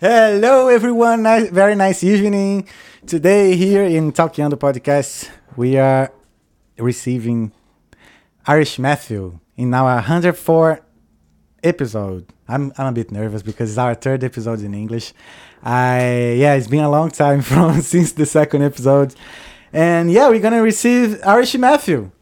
Hello, everyone. Nice, very nice evening. Today, here in Talking on the podcast, we are receiving Irish Matthew in our 104 episode. I'm, I'm a bit nervous because it's our third episode in English. I yeah, it's been a long time from since the second episode, and yeah, we're gonna receive Irish Matthew.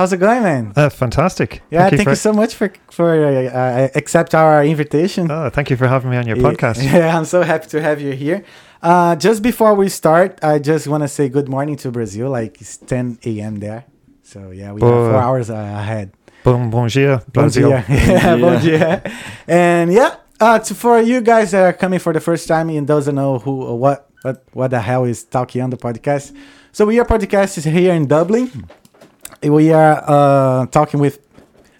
How's it going, man? Uh, fantastic. Yeah, thank, you, for, so much for for uh, uh, accept our invitation. Oh, thank you for having me on your Yeah, podcast. Yeah, I'm so happy to have you here. Uh, just before we start, I just want to say good morning to Brazil. Like it's 10 a.m. there, so yeah, we are four hours uh, ahead. Bom, bom dia, Bom Brazil. dia. yeah, bom dia. And yeah, uh, to, for you guys that are coming for the first time and doesn't know who or what what what the hell is Talking on the podcast. So we are podcast is here in Dublin. We are uh, talking with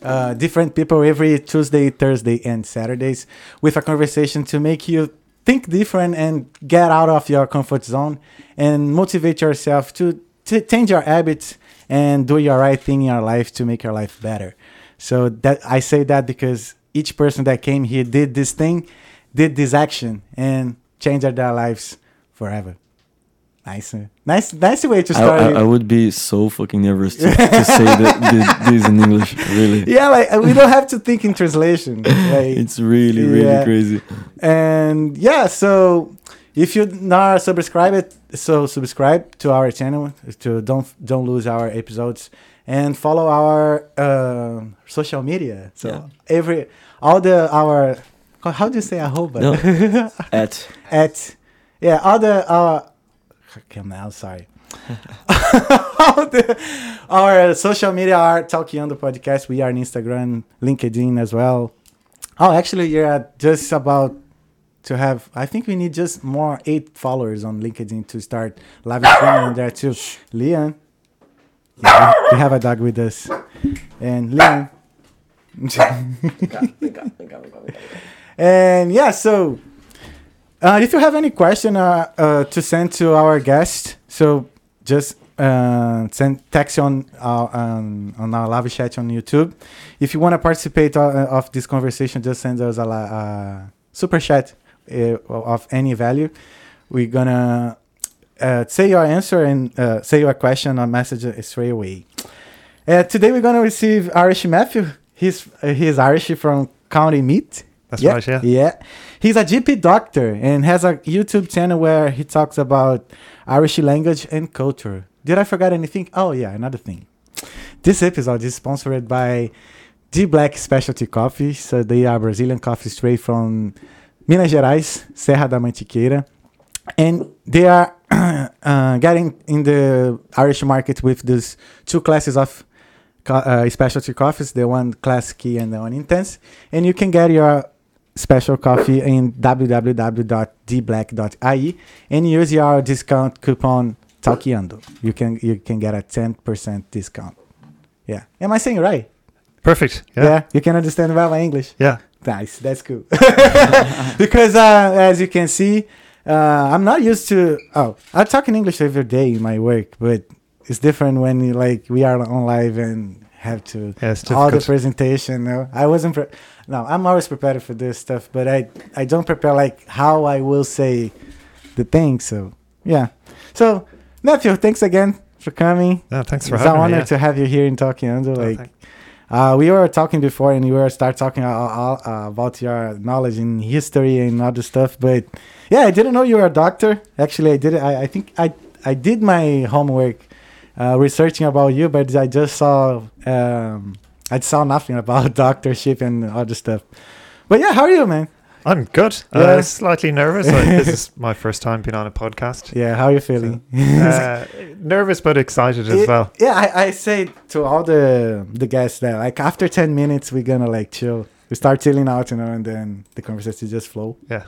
uh, different people every Tuesday, Thursday, and Saturdays with a conversation to make you think different and get out of your comfort zone and motivate yourself to, change your habits and do your right thing in your life to make your life better. So that I say that because each person that came here did this thing, did this action, and changed their lives forever. Nice, uh, nice, nice way to start. I, it. I would be so fucking nervous to, to say that, thi- this in English. Really, yeah, like we don't have to think in translation. Like, it's really, really Yeah. crazy. and yeah, so if you're not subscribed, so subscribe to our channel to don't don't lose our episodes and follow our uh, social media. So Yeah. every all the our how do you say arroba No. At at yeah all the our now sorry. All the, our social media are talking on the podcast. We are on instagram linkedin as well. Oh actually you're just about to have i think we need just more eight followers on linkedin to start live streaming there too. Leon. Yeah, we have a dog with us. And leon. And yeah so uh, if you have any question uh, uh, to send to our guest, so just uh, send text on our um, on our live chat on YouTube. If you want to participate uh, of this conversation, just send us a uh, super chat uh, of any value. We're gonna uh, say your answer and uh, say your question or message straight away. Uh, today we're gonna receive Irish Matthew. He's uh, he's Irish from County Meath. That's Yeah, right, yeah. Yeah. He's a GP doctor and has a YouTube channel where he talks about Irish language and culture. Did I forget anything? Oh, yeah, another thing. This episode is sponsored by D Black Specialty Coffee. So they are Brazilian coffee straight from Minas Gerais, Serra da Mantiqueira. And they are uh, getting in the Irish market with these two classes of uh, specialty coffees, the one classic and the one intense. And you can get your special coffee in www.dblack.ie and use your discount coupon Talkiando. You can you can get a 10% discount. Yeah. Am I saying it right? Perfect. Yeah. Yeah. You can understand about my English. Yeah. Nice, that's cool. because uh, as you can see, uh, I'm not used to. Oh, I talk in English every day in my work, but it's different when you, like we are on live and have to Yeah, it's all the presentation. No, I wasn't. Pre- no, I'm always prepared for this stuff, but I I don't prepare like how I will say the thing. So yeah. So Matthew, thanks again for coming. Yeah, thanks for it's an honor yeah. to have you here in. Oh, Like. Uh, we were talking before, and we were start talking uh, uh, uh, about your knowledge in history and other stuff. But yeah, I didn't know you were a doctor. Actually, I did. I, I think I I did my homework uh, researching about you, but I just saw um, I saw nothing about doctorship and other stuff. But yeah, how are you, man? I'm good. Yeah. Uh, slightly nervous. like, this is my first time being on a podcast. Yeah, how are you feeling? Uh, nervous but excited as It- well. Yeah, I, I say to all the the guests that like after ten minutes we're gonna like chill. We start chilling out, you know, and then the conversation just flow. Yeah.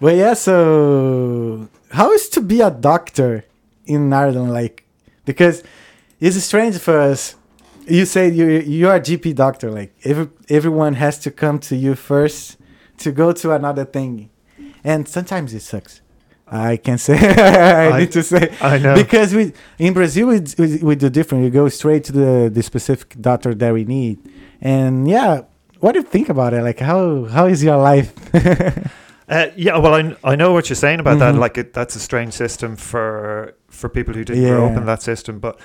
But yeah, so how is to be a doctor in Ireland? Like, because it's strange for us. You say you you are a GP doctor. Like every everyone has to come to you first to go to another thing, and sometimes it sucks. I can say I, I- need to say I know. because we in Brazil we, we, we do different. We go straight to the the specific doctor that we need, and yeah. What do you think about it? Like how how is your life? Uh, yeah, well, I, I know what you're saying about that. Mhm. Like, it, that's a strange system for for people who didn't grow up in that system. But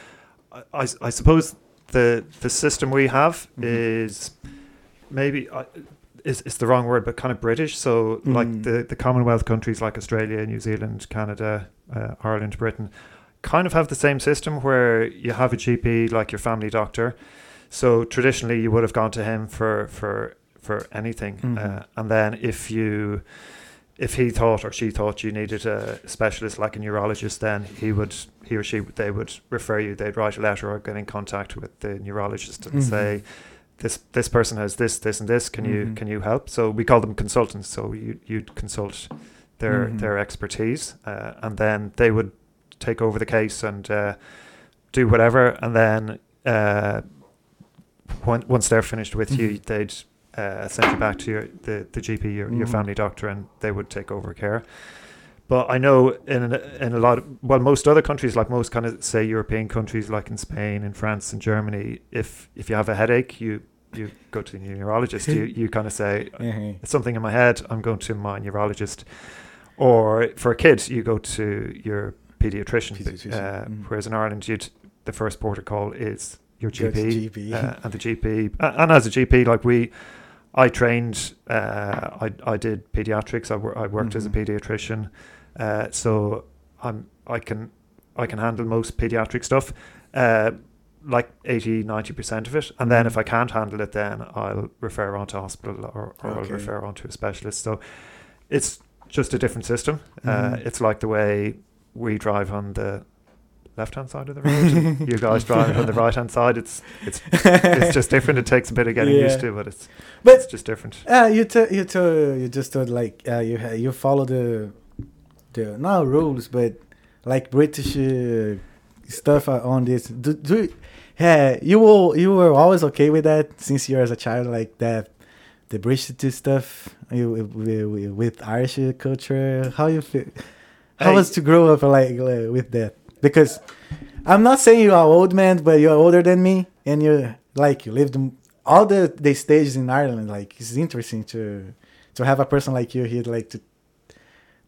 I I suppose the the system we have Mhm. is maybe uh, is is the wrong word, but kind of British. So, like Mm. the the Commonwealth countries like Australia, New Zealand, Canada, uh, Ireland, Britain, kind of have the same system where you have a GP like your family doctor. So traditionally, you would have gone to him for for for anything, Mhm. uh, and then if you if he thought or she thought you needed a specialist like a neurologist, then he would he or she they would refer you. They'd write a letter or get in contact with the neurologist and Mhm. say, "This this person has this this and this. Can you Mhm. can you help?" So we call them consultants. So you you'd consult their Mhm. their expertise, uh, and then they would take over the case and uh, do whatever, and then. Uh, when, once they're finished with you, Mhm. they'd uh, send you back to your the, the GP, your, your Mhm. family doctor, and they would take over care. But I know in a, in a lot of well, most other countries, like most kind of say European countries, like in Spain, in France, and Germany, if if you have a headache, you you go to the neurologist. you you kind of say Mhm. it's something in my head. I'm going to my neurologist. Or for a kid, you go to your pediatrician. Pediatrician, Uh, mm. Whereas in Ireland, you'd the first port of call is your Your GP GP. uh, and the GP, uh, and as a GP, like we, I trained, uh, I I did pediatrics. I, wor- I worked as a Mhm. pediatrician, uh, so I'm I can I can handle most pediatric stuff, uh, like 80 90 percent of it. And then Mhm. if I can't handle it, then I'll refer on to hospital or, or I'll refer on to a specialist. So it's just a different system. Uh, Mhm. it's like the way we drive on the left hand side of the road. you guys drive on the right hand side. It's it's it's just different. It takes a bit of getting Yeah. used to, but it's But it's just different. uh, you t- you t- you just told like uh, you ha- you follow the the not rules but like British uh, stuff on this. Do, do yeah you will you were always okay with that since you're as a child like that the British stuff with, with Irish culture. How you feel? How Hey. was to grow up like uh, with that? Because I'm not saying you are old man, but you're older than me, and you like you lived all the the stages in Ireland. Like it's interesting to to have a person like you here, like to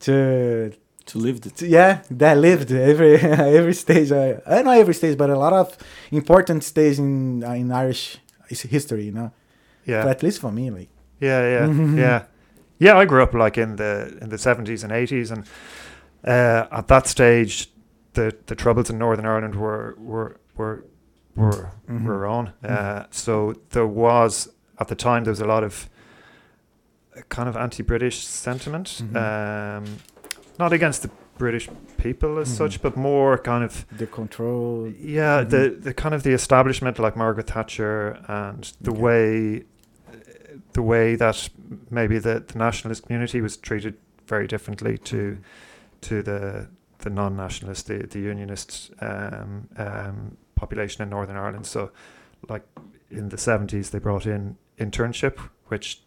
to, To live the to yeah, that lived every every stage. Uh, I not every stage, but a lot of important stages in uh, in Irish history. You know, Yeah, but at least for me, like yeah, yeah, yeah, yeah. I grew up like in the in the seventies and eighties, and uh, at that stage, the the troubles in Northern Ireland were were were were Mhm. were on. Mhm. Uh, so there was at the time there was a lot of kind of anti-British sentiment, Mhm. um, not against the British people as Mhm. such, but more kind of the control. Yeah, Mhm. the the kind of the establishment like Margaret Thatcher and the Okay. way the way that maybe the, the nationalist community was treated very differently to to the the non-nationalist, the the unionist um, um, population in Northern Ireland. So, like in the seventies, they brought in internment, which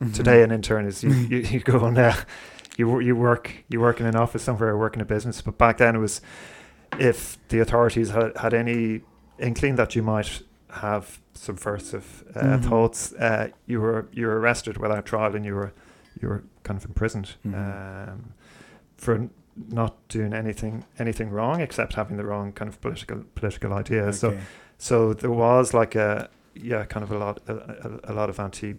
Mhm. today an intern is you, you, you go on there you you work you work in an office somewhere or work in a business but back then it was if the authorities had, had any inkling that you might have subversive uh, Mhm. thoughts uh, you were you were arrested without trial and you were you were kind of imprisoned Mhm. um, for not doing anything anything wrong except having the wrong kind of political political idea so Okay. so there was like a yeah kind of a lot a, a, a lot of anti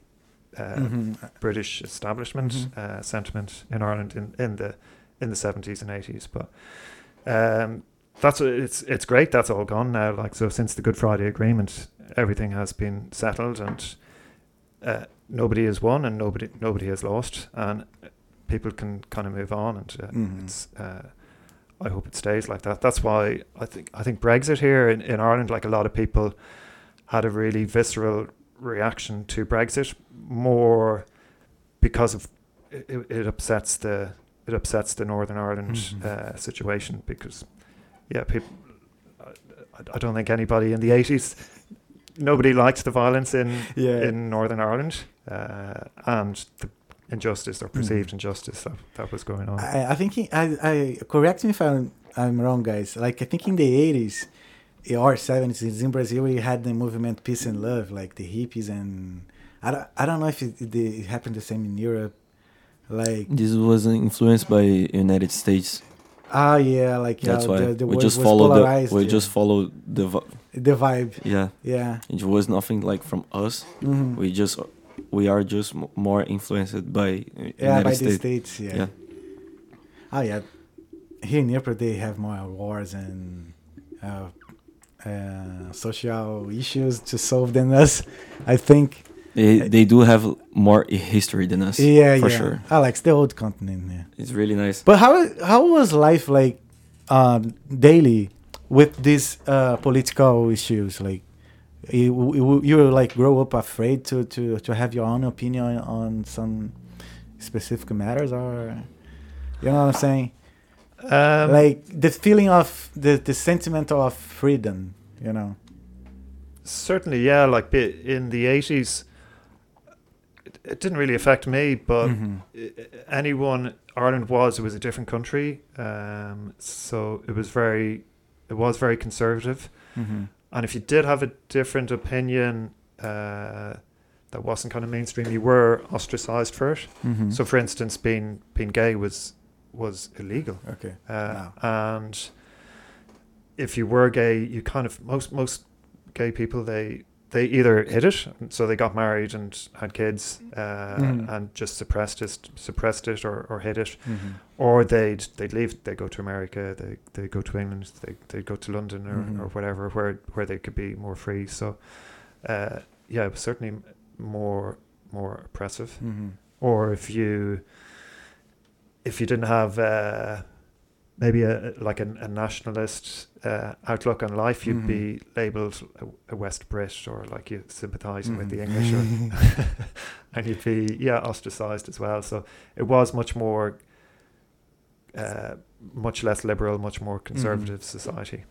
uh, Mhm. British establishment Mhm. uh, sentiment in Ireland in, in the in the seventies and eighties. But um, that's it's it's great. That's all gone now. Like so, since the Good Friday Agreement, everything has been settled, and uh, nobody has won, and nobody nobody has lost, and people can kind of move on. And uh, Mhm. it's uh, I hope it stays like that. That's why I think I think Brexit here in, in Ireland, like a lot of people, had a really visceral reaction to Brexit, more because of it, it upsets the it upsets the Northern Ireland Mhm. uh, situation because yeah people I, I don't think anybody in the eighties nobody liked the violence in Yeah. in Northern Ireland uh, and the injustice or perceived injustice that, that was going on. I, I think in, I, I correct me if I'm I'm wrong, guys. Like I think in the eighties or seventies in Brazil, we had the movement peace and love, like the hippies and I don't, I don't know if it, it, it happened the same in Europe, Like This was influenced by United States. ah yeah, like yeah, That's why the, the we just was follow the we yeah. just follow the vi- the vibe. yeah. Yeah. It was nothing like from us. Mhm. We just we are just m- more influenced by uh, yeah, United by the States. states. Yeah. Yeah. Oh yeah. Here in Europe, they have more wars and uh, uh, social issues to solve than us. I think. They they do have more history than us. yeah, for yeah. sure. Alex, the old continent. Yeah. It's really nice. But how how was life like um, daily with these uh, political issues? Like you, you, you like grow up afraid to, to, to have your own opinion on some specific matters, or you know what I'm saying? Um, like the feeling of the the sentiment of freedom. You know. certainly, yeah. Like in the eighties, it, it didn't really affect me, but Mhm. anyone Ireland was it was a different country, um, so it was very it was very conservative. Mhm. And if you did have a different opinion uh, that wasn't kind of mainstream, you were ostracized for it. Mhm. So, for instance, being being gay was was illegal, okay. uh, and if you were gay, you kind of most most gay people they they either hid it, so they got married and had kids, uh, Mhm. and just suppressed it, suppressed it, or, or hid it, Mhm. or they'd they'd leave, they go to America, they they go to England, they they go to London or, Mhm. or whatever, where where they could be more free. So, uh, yeah, it was certainly more more oppressive. Mhm. Or if you if you didn't have uh, maybe a like a, a nationalist uh, outlook on life, you'd Mhm. be labelled a, a West Brit or like you sympathising with the Mhm. English, or, and you'd be yeah ostracised as well. So it was much more. Uh, much less liberal, much more conservative society.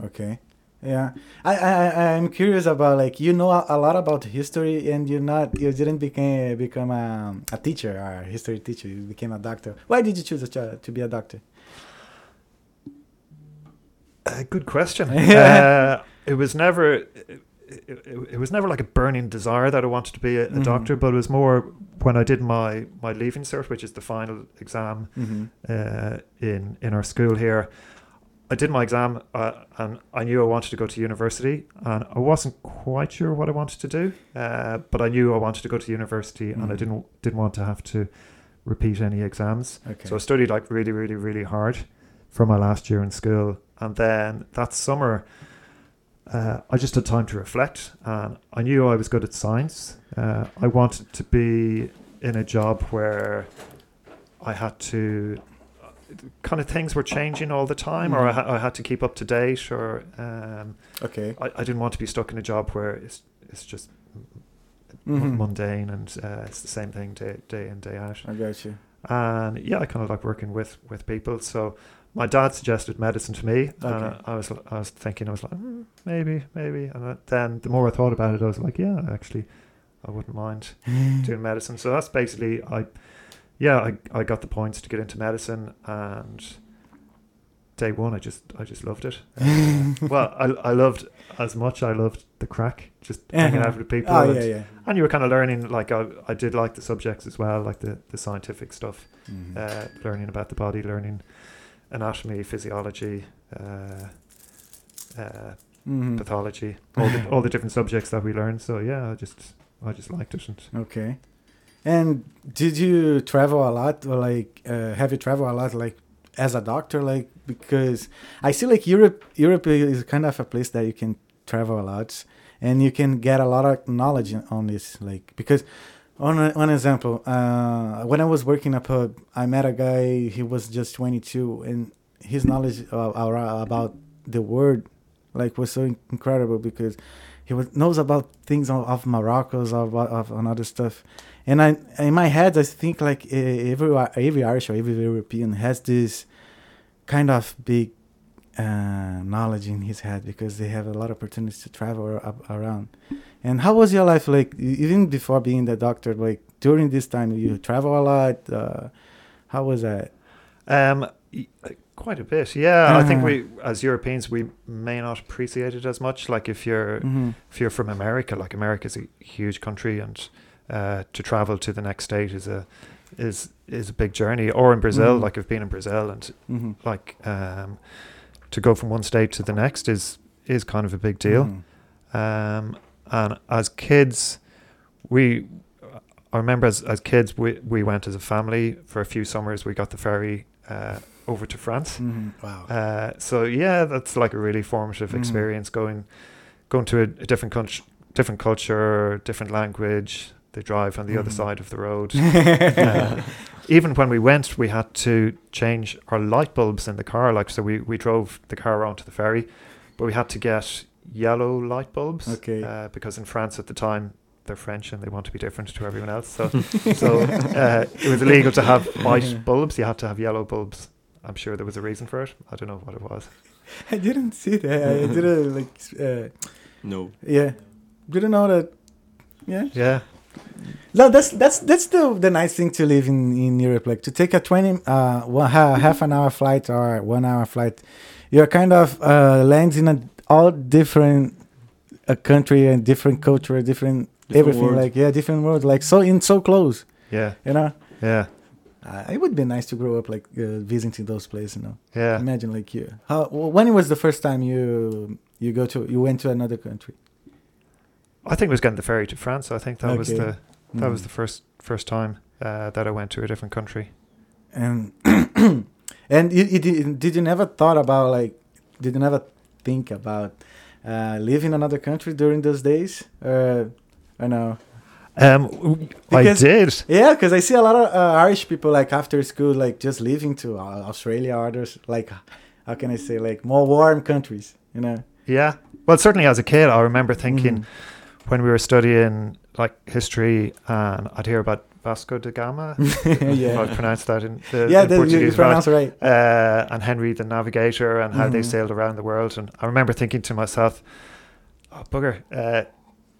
Okay. Yeah, I, I I'm curious about like you know a, a lot about history and you're not you didn't become become a, a teacher or a history teacher you became a doctor. Why did you choose a ch- to be a doctor? Uh, good question. Uh, it was never. It, it, it was never like a burning desire that I wanted to be a, a Mhm. doctor, but it was more when I did my, my leaving cert, which is the final exam Mm-hmm. uh, in in our school here. I did my exam uh, and I knew I wanted to go to university, and I wasn't quite sure what I wanted to do, uh, but I knew I wanted to go to university, and I Mhm. didn't didn't want to have to repeat any exams. Okay. So I studied like really, really, really hard for my last year in school, and then that summer, uh, I just had time to reflect, and I knew I was good at science. Uh, I wanted to be in a job where I had to kind of things were changing all the time, or I, Mhm. ha- I had to keep up to date, or um, okay. I, I didn't want to be stuck in a job where it's it's just m- Mhm. mundane and uh, it's the same thing day day in day out I got you. and yeah, I kind of like working with with people. So my dad suggested medicine to me, and Okay. I was I was thinking I was like "Hmm, maybe maybe, and then the more I thought about it, I was like yeah, actually, I wouldn't mind doing medicine. So that's basically I yeah I I got the points to get into medicine and. Day one, I just I just loved it. Uh, well, I I loved as much. I loved the crack, just hanging Uh-huh. out with people. Oh and, yeah, yeah. and you were kind of learning. Like I, I did like the subjects as well, like the the scientific stuff Mhm. uh, learning about the body, learning anatomy, physiology, uh, uh, Mhm. pathology, all the all the different subjects that we learned. So yeah, I just I just liked it. And Okay. And did you travel a lot, or like, uh, have you traveled a lot, like, as a doctor, like, because I see like Europe, Europe is kind of a place that you can travel a lot, and you can get a lot of knowledge on this, like, because. On one example, uh, when I was working a pub, I met a guy. He was just 22, and his knowledge about the word, like, was so incredible because he was, knows about things of, of Morocco's of, of and other stuff. And I in my head I think like every every Irish or every European has this kind of big uh, knowledge in his head because they have a lot of opportunities to travel ar- up around. And how was your life like even before being the doctor? Like during this time, you travel a lot. Uh, how was that? um, uh, quite a bit. Yeah, I think Uh-huh. we as Europeans we may not appreciate it as much. Like if you're hmm if you're from America, like America's a huge country, and uh, to travel to the next state is a is is a big journey. Or in Brazil, Mhm. like I've been in Brazil, and Mhm. like um, to go from one state to the next is is kind of a big deal. Mhm. Um, and as kids, we I remember as as kids we we went as a family for a few summers. We got the ferry uh, over to France. Mhm. Wow. Uh, so yeah, that's like a really formative Mhm. experience going going to a, a different country, different culture, different language. They drive on the other Mhm. side of the road. Uh, even when we went, we had to change our light bulbs in the car. Like so, we we drove the car onto the ferry, but we had to get yellow light bulbs. Okay. Uh, because in France at the time they're French and they want to be different to everyone else. So so uh, it was illegal to have white bulbs. You had to have yellow bulbs. I'm sure there was a reason for it. I don't know what it was. I didn't see that. I didn't like. Uh, No. yeah, didn't know that. Yeah. Yeah. No, that's that's that's the the nice thing to live in in Europe. Like to take a twenty uh one, half an hour flight or one hour flight, you're kind of uh lands in a all different a country and different culture, different, Different everything. world. Like yeah, different world. Like so in so close. Yeah. You know, Yeah. uh, it would be nice to grow up like uh, visiting those places. You know, Yeah. imagine like you. How wh- when was the first time you you go to you went to another country? I think it was getting the ferry to France. I think that was the that was Mm. the first first time uh, that I went to a different country. and and you, you did, did you never thought about like did you never think about uh living in another country during those days uh i know Um, w- I Because- did. yeah because i see a lot of uh, irish people like after school like just leaving to uh, australia or others like how can i say like more warm countries you know Yeah. Well, certainly as a kid, I remember thinking Mhm. when we were studying like history, and I'd hear about Vasco da Gama. yeah I pronounced that in the, yeah in that, you, you Portuguese right. right uh, and Henry the Navigator and how they Mhm. sailed around the world. And I remember thinking to myself, "Oh bugger, uh,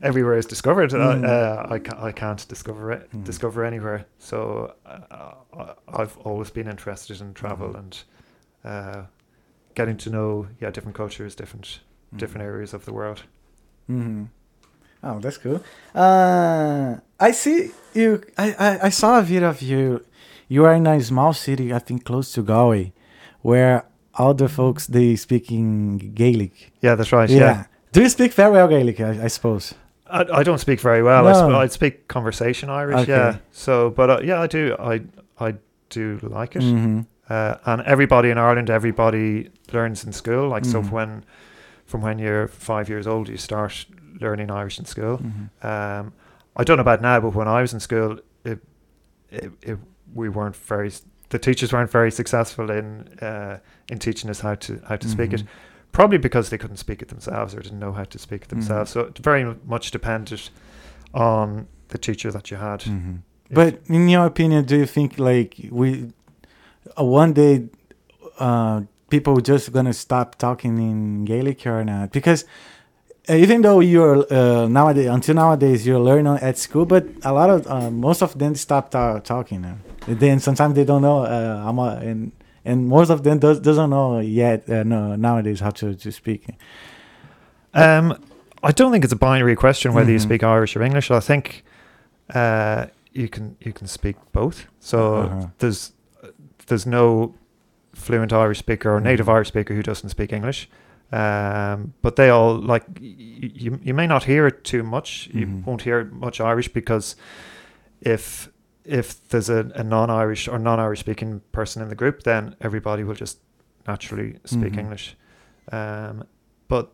everywhere is discovered. Mhm. Uh, uh, I can't, I can't discover it, Mhm. discover anywhere." So uh, I- I've always been interested in travel Mhm. and uh, getting to know yeah different cultures, different Mm-hmm. different areas of the world. hmm Oh, that's cool. Uh, I see you. I, I, I saw a video of you. You are in a small city, I think, close to Galway, where all the folks they speak in Gaelic. Yeah, that's right. Yeah. Do you speak very well Gaelic? I, I suppose. I, I don't speak very well. I, No. sp- I speak conversation Irish. Okay. Yeah. So, but uh, yeah, I do. I I do like it. hmm uh, and everybody in Ireland, everybody learns in school. Like so, Mhm. when from when you're five years old, you start learning Irish in school. hmm Um, I don't know about now, but when I was in school, it, it, it we weren't very. The teachers weren't very successful in uh, in teaching us how to how to speak it. Mhm. Probably because they couldn't speak it themselves or didn't know how to speak it Mhm. themselves. So it very much depended on the teacher that you had. hmm But in your opinion, do you think like we uh, one day uh, people just gonna stop talking in Gaelic or not? Because even though you're uh, nowadays until nowadays you're learning at school, but a lot of uh, most of them stop ta- talking now. Then sometimes they don't know. Uh, and and most of them does, doesn't know yet. Uh, no, nowadays how to, to speak. Um, I don't think it's a binary question whether you Mhm. speak Irish or English. I think uh, you can you can speak both. So Uh-huh. there's there's no fluent Irish speaker or native Mhm. Irish speaker who doesn't speak English. Um, but they all like you. You may not hear it too much. You Mhm. won't hear much Irish because if if there's a, a non-Irish or non-Irish speaking person in the group, then everybody will just naturally speak Mhm. English. Um, but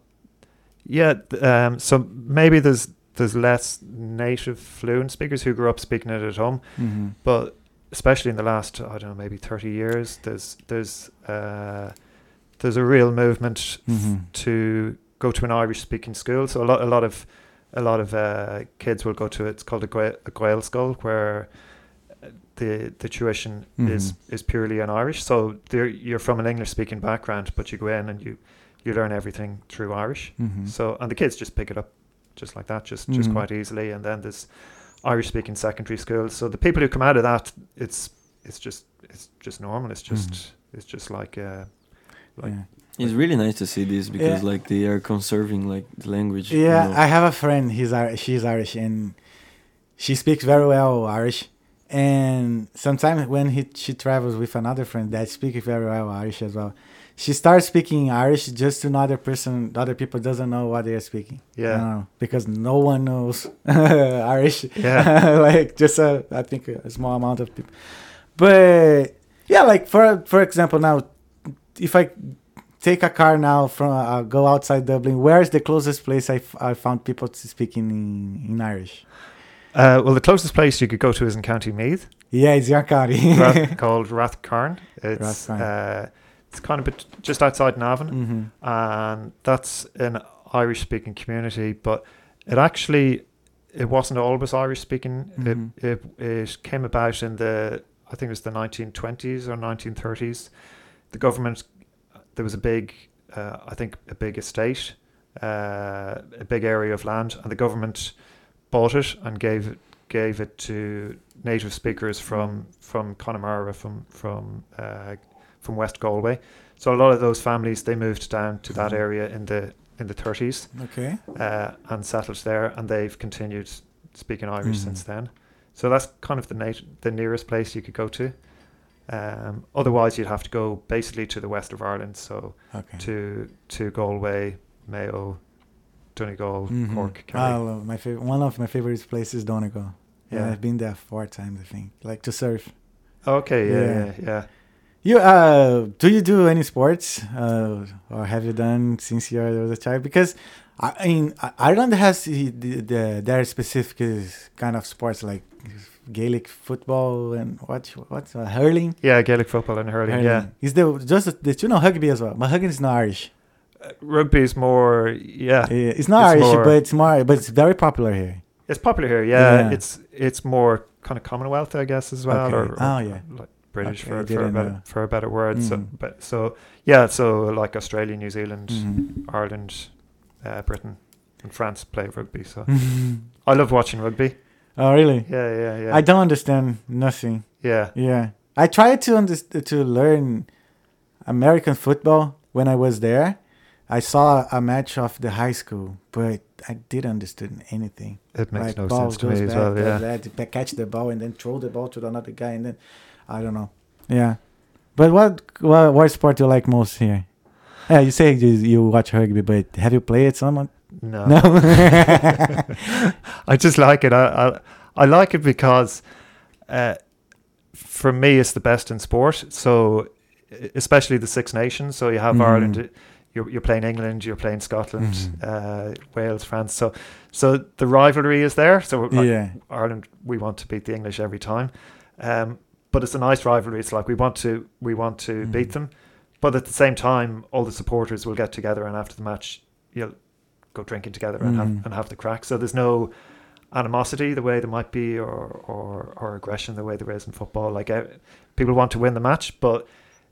yeah, um, so maybe there's there's less native fluent speakers who grew up speaking it at home, Mm-hmm. but especially in the last I don't know maybe thirty years, there's there's uh, there's a real movement Mhm. to go to an Irish speaking school. So a lot a lot of a lot of uh, kids will go to it's called a, Gael, a Gaelscoil where uh, the the tuition is Mhm. is purely in Irish. So you're from an English speaking background, but you go in and you you learn everything through Irish. Mm-hmm. So and the kids just pick it up just like that, just just Mhm. quite easily. And then there's Irish speaking secondary schools. So the people who come out of that, it's it's just it's just normal. It's just Mhm. it's just like uh, like yeah. It's really nice to see this because Yeah. like they are conserving like the language. you Yeah, know. I have a friend. He's Irish. She's Irish, and she speaks very well Irish. and sometimes when he she travels with another friend that speaks very well Irish as well, she starts speaking Irish just to another person, other people doesn't know what they're speaking. Yeah. You know, because no one knows Irish. Yeah. like just a, I think a small amount of people. But yeah, like for for example, now if I take a car now from uh, go outside Dublin, where is the closest place I, f- I found people speaking in, in Irish? Uh, well, the closest place you could go to is in County Meath, Yeah, it's your county. Rath, called Ráth Chairn. It's uh, it's kind of bit just outside Navan, hmm and that's an Irish-speaking community. But it actually it wasn't always Irish-speaking. Mhm. It, it it came about in the I think it was the 1920s or 1930s. The government there was a big uh, I think a big estate, uh, a big area of land, and the government bought it and gave it gave it to native speakers from from Connemara, from from uh, from West Galway. So a lot of those families they moved down to that Mhm. area in the in the 30s Okay. uh, and settled there, and they've continued speaking Irish Mhm. since then. So that's kind of the nat- the nearest place you could go to. Um, otherwise, you'd have to go basically to the west of Ireland, so Okay. to to Galway, Mayo, Donegal, Mhm. Cork, Kerry. love my favorite. One of my favorite places, is Donegal. Yeah, Yeah. I've been there four times. I think, like to surf. Okay, yeah, Yeah. yeah, yeah. You uh, do you do any sports, uh, or have you done since you were a child? Because I I mean, Ireland has the, the, the their specific kind of sports like Gaelic football and what what's uh, hurling. Yeah, Gaelic football and hurling. Yeah, is the just the you know rugby as well? But rugby is not Irish. uh, rugby is more. Yeah, Yeah, It's not It's Irish, more- but it's more. But it's very popular here. it's popular here. Yeah, Yeah. it's it's more kind of Commonwealth, I guess, as well. Okay. Or, or Oh, yeah. like British Okay, for for a better for a better word. So, Mm. but so yeah, so like Australia, New Zealand, Mhm. Ireland, uh, Britain, and France play rugby. So I love watching rugby. Oh really? Yeah, yeah, yeah. I don't understand nothing. yeah, Yeah, I tried to underst- to learn American football when I was there. I saw a match of the high school, but I didn't understand anything. it makes like no sense to me as well. Yeah. catch the ball and then throw the ball to another guy, and then I don't know. Yeah, but what what, what sport do you like most here? Yeah, you say you, you watch rugby, but have you played someone? No, No. I just like it. I I, I like it because, uh, for me, it's the best in sport. So, especially the Six Nations. So you have Mhm. Ireland. You're, you're playing England. You're playing Scotland, Mhm. uh, Wales, France. So, so the rivalry is there. So like, yeah. Ireland, we want to beat the English every time. Um, but it's a nice rivalry. It's like we want to we want to Mhm. beat them, but at the same time, all the supporters will get together and after the match, you'll go drinking together and Mhm. have and have the crack. So there's no animosity the way there might be, or or, or aggression the way there is in football. Like uh, people want to win the match, but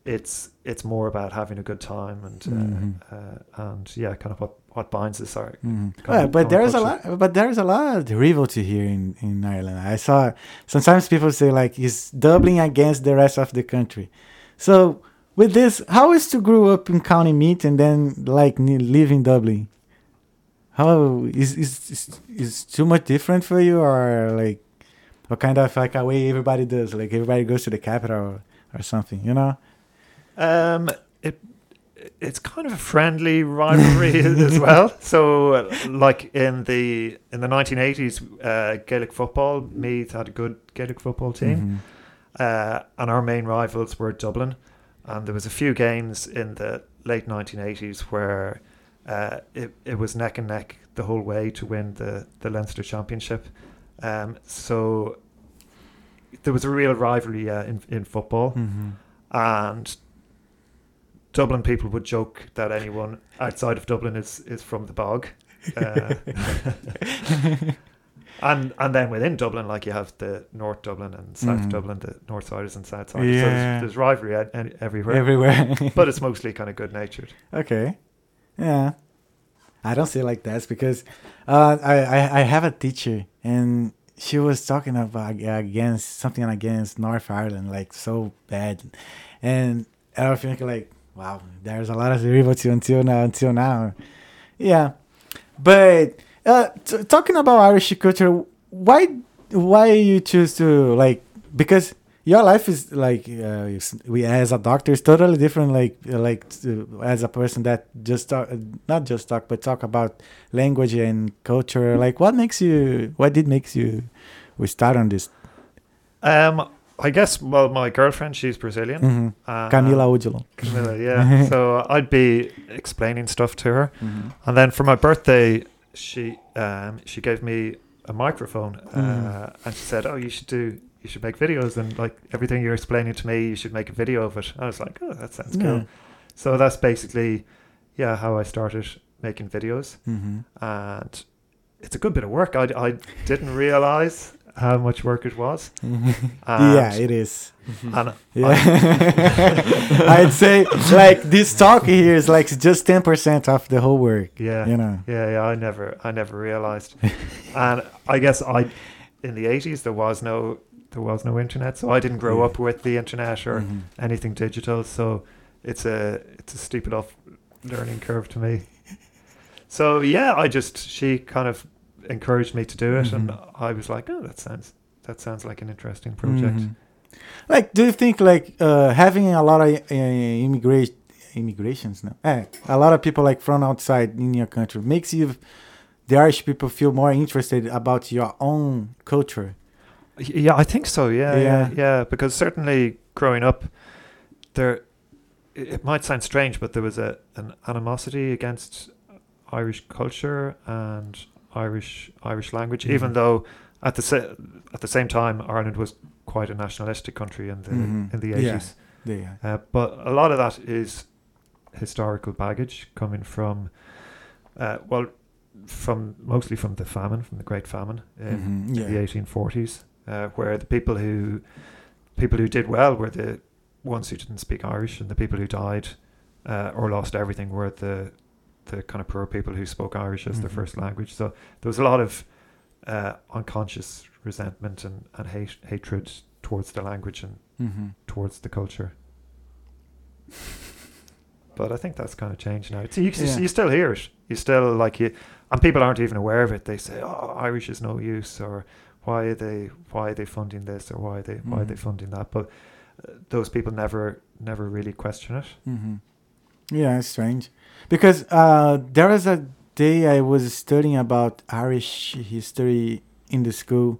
it's it's more about having a good time and uh, Mhm. uh, and yeah, kind of what what binds us are. Mhm. Common- Yeah, but there's a lot, but there's a lot of rivalry here in, in Ireland. I saw sometimes people say like it's Dublin against the rest of the country. So with this, how is to grow up in County Meath and then like live in Dublin? How is is is, is too much different for you or like what kind of like a way everybody does? Like everybody goes to the capital or, or something, you know? Um, it it's kind of a friendly rivalry as well. So, like in the in the 1980s, uh, Gaelic football, Meath had a good Gaelic football team, Mhm. uh, and our main rivals were Dublin. And there was a few games in the late 1980s where uh, it it was neck and neck the whole way to win the the Leinster Championship. Um, so there was a real rivalry uh, in in football Mhm. and Dublin people would joke that anyone outside of Dublin is is from the bog. Uh, and and then within Dublin, like you have the North Dublin and South Mhm. Dublin, the North Siders and South Siders. So Yeah. there's, there's rivalry everywhere, Everywhere. but it's mostly kind of good natured. Okay. Yeah. I don't say like that because uh, I, I I have a teacher and she was talking about against something against North Ireland like so bad, and I was thinking like wow there's a lot of rivalry until now until now, yeah, but uh, talking about Irish culture why why you choose to like because your life is like uh, we as a doctor is totally different. Like uh, like uh, as a person that just talk, uh, not just talk, but talk about language and culture. Like what makes you? What did makes you? We start on this. Um, I guess. Well, my girlfriend, she's Brazilian. hmm Uh, Camila Udilo. Camilla, yeah. so I'd be explaining stuff to her, and then for my birthday, she um, she gave me a microphone, uh, Mm. and she said, "Oh, you should do." You should make videos and like everything you're explaining to me, you should make a video of it. I was like, oh, that sounds cool. So that's basically, yeah, how I started making videos. hmm and it's a good bit of work. I, I didn't realize how much work it was. yeah, And- it is. And Yeah, I'd say like this talk here is like just ten percent of the whole work. yeah, You know. yeah, yeah. I never, I never realized. and I guess I, in the eighties, there was no, there was no internet, so I didn't grow up with the internet or Mhm. anything digital. So it's a, it's a steep enough learning curve to me. So yeah, I just she kind of encouraged me to do it, and Mhm. I was like, oh, that sounds, that sounds like an interesting project. Mhm. Like, do you think like uh, having a lot of uh, immigration immigrations now, eh, a lot of people like from outside in your country makes you the Irish people feel more interested about your own culture? Yeah, I think so. Yeah, yeah, Yeah. yeah. Because certainly growing up, there, it it might sound strange, but there was a an animosity against Irish culture and Irish Irish language, even Mhm. though at the sa- at the same time Ireland was quite a nationalistic country in the Mhm. in the eighties. Yeah. Uh, but a lot of that is historical baggage coming from, uh, well, from mostly from the famine, from the Great Famine in, Mhm, in yeah. the 1840s, uh, where the people who people who did well were the ones who didn't speak Irish, and the people who died uh, or lost everything were the the kind of poor people who spoke Irish as their Mhm. first language. So there was a lot of uh, unconscious resentment and, and hate hatred towards the language and Mhm. towards the culture. But I think that's kind of changed now. So you, Yeah. you still hear it. You still like you, and people aren't even aware of it. They say, "Oh, Irish is no use," or "Why are they? Why are they funding this?" or "Why are they? Why are they Mhm. funding that?" But uh, those people never, never really question it. Mm-hmm. Yeah, it's strange because uh, there was a day I was studying about Irish history in the school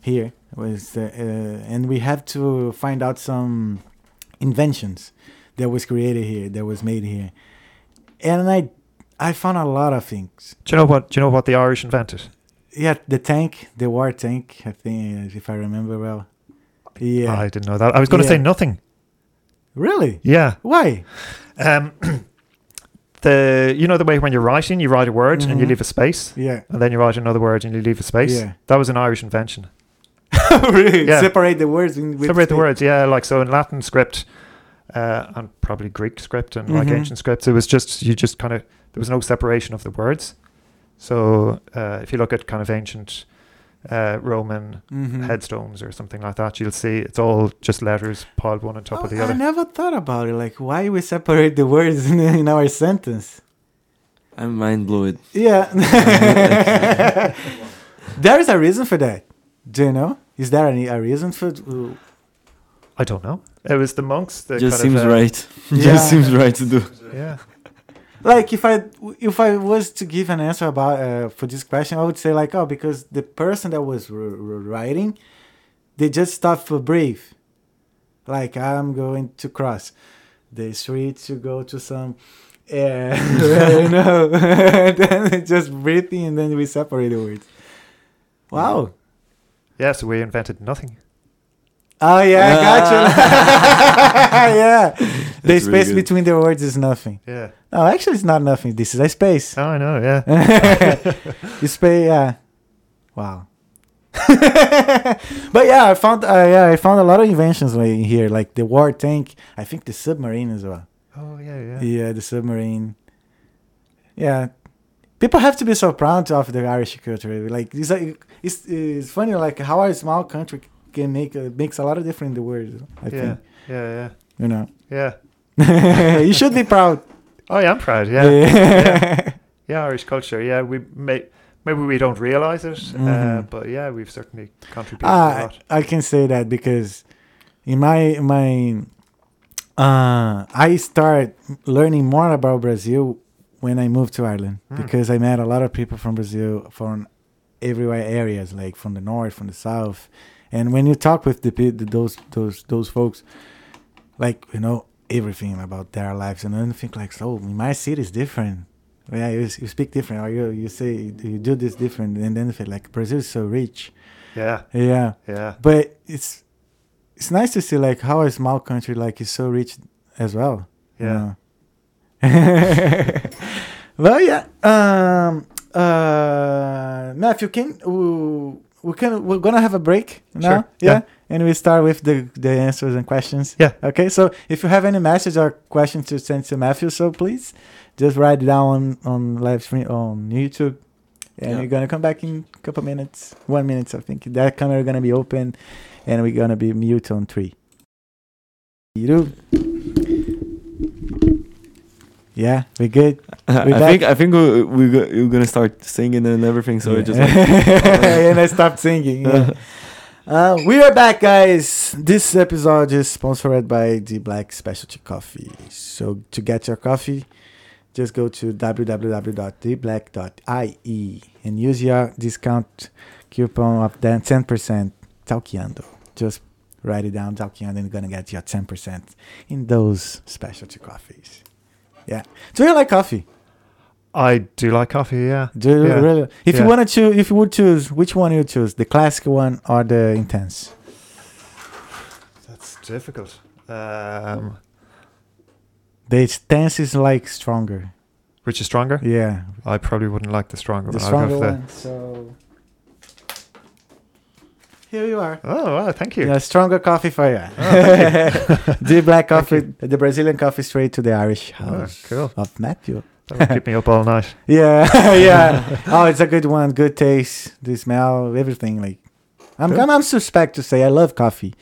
here was uh, uh, and we have to find out some inventions that was created here that was made here and I I found a lot of things Do you know what? Do you know what the Irish invented? Yeah the tank the war tank I think if I remember well yeah I didn't know that. I was going to Yeah. say nothing. really Yeah. why Um, the you know the way when you're writing, you write a word and you Mhm. leave a space, yeah and then you write another word and you leave a space. Yeah. That was an Irish invention. really Yeah. separate the words in, Separate the words, yeah. Like so in Latin script, uh, and probably Greek script and like Mhm. ancient scripts, it was just you just kind of there was no separation of the words. So uh, if you look at kind of ancient uh, Roman Mhm. headstones or something like that, you'll see it's all just letters piled one on top of Oh, the I other. never thought about it. Like, why we separate the words in, in our sentence? I'm mind blown. Yeah. there is a reason for that. Do you know? Is there any a reason for? uh, I don't know. It was the monks that Just kind seems of, uh, right. Yeah. Just seems right to do. Yeah. Like, if I if I was to give an answer about uh, for this question, I would say like, oh, because the person that was r- r- writing, they just stopped for breathe. Like, I'm going to cross the street to go to some. Yeah, you know, and then just breathing, and then we separate the words. Wow. Yes, we invented nothing. Oh yeah, I got you. yeah, the really space good. between the words is nothing. Yeah. No, actually, it's not nothing. This is a space. Oh, I know, yeah. you space, yeah. Wow. but yeah, I found uh, yeah, I found a lot of inventions in here, like the war tank. I think the submarine as well. Oh, yeah, yeah. Yeah, the submarine. Yeah, people have to be so proud of the Irish culture. Like it's like, it's it's funny like how a small country can make uh, makes a lot of difference in the world. I Yeah, think yeah, yeah, you know. yeah. you should be proud. Oh, yeah, I'm proud. Yeah, yeah. yeah. Irish culture. Yeah, we may maybe we don't realize it, uh, Mhm. but yeah, we've certainly contributed a Ah, lot. I can say that because in my my uh I start learning more about Brazil when I moved to Ireland Hmm. because I met a lot of people from Brazil from everywhere areas like from the north, from the south. And when you talk with the pe- those those those folks like you know everything about their lives and then think like so my city is different. Yeah, you, you speak different or you you say you do this different and then you feel like Brazil is so rich. Yeah, Yeah yeah, but it's it's nice to see like how a small country like is so rich as well. you Yeah. know. well, yeah. Um. Uh. Matthew, can we, we can we're gonna have a break now? Sure, Yeah? yeah. And we start with the the answers and questions. Yeah. Okay. So if you have any message or question to send to Matthew, so please just write it down on on live stream on YouTube. And Yeah. we're gonna come back in a couple minutes, one minute, I think. That camera gonna be open, and we're gonna be mute on three. You. Do Yeah, we good. I We back? think I think we we go, we're gonna start singing and everything. So Yeah. it just like, and I stopped singing. yeah. Uh, we are back, guys. This episode is sponsored by the Black Specialty Coffee. So to get your coffee, just go to www.theblack.ie and use your discount coupon of then 10% Talkiando. Just write it down, Talkiando, and you're gonna get your 10% in those specialty coffees. Yeah. Do you like coffee? I do like coffee. Yeah, Do Yeah. really? If you Yeah. want to choose, if you would choose, which one you choose, the classic one or the intense? that's difficult. Um, The intense is like stronger. which is stronger? Yeah, I probably wouldn't like the stronger the one. Stronger have the- one. So here you are. Oh, wow, thank you. Yeah, stronger coffee for you. Oh, the black coffee, the Brazilian coffee, straight to the Irish Oh, house cool. of Matthew. That would keep me up all night. Yeah, yeah. Oh, it's a good one. Good taste, the smell, everything. Like, I'm. I'm, I'm suspect to say I love coffee,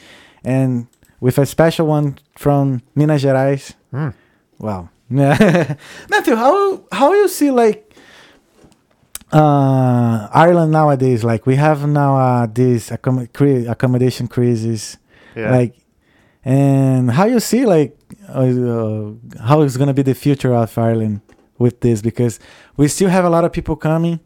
and with a special one from Minas Gerais. Mm. Wow. Matthew, how how you see like uh Ireland nowadays? Like we have now uh this accom- cre- accommodation crisis, Yeah. like, and how you see like uh, uh, how is gonna be the future of Ireland with this? Because we still have a lot of people coming,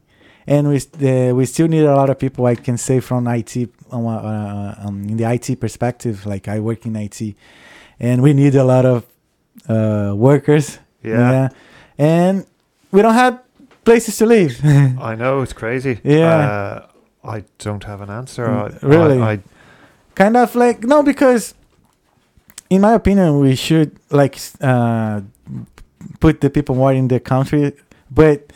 and we uh, we still need a lot of people. I can say from IT um, uh, um, in the IT perspective, like I work in IT, and we need a lot of uh, workers. yeah. and we don't have places to live. I know it's crazy. Yeah. Uh, I don't have an answer. Mm, I, really? I, I, kind of like no because in my opinion we should like uh put the people more in the country but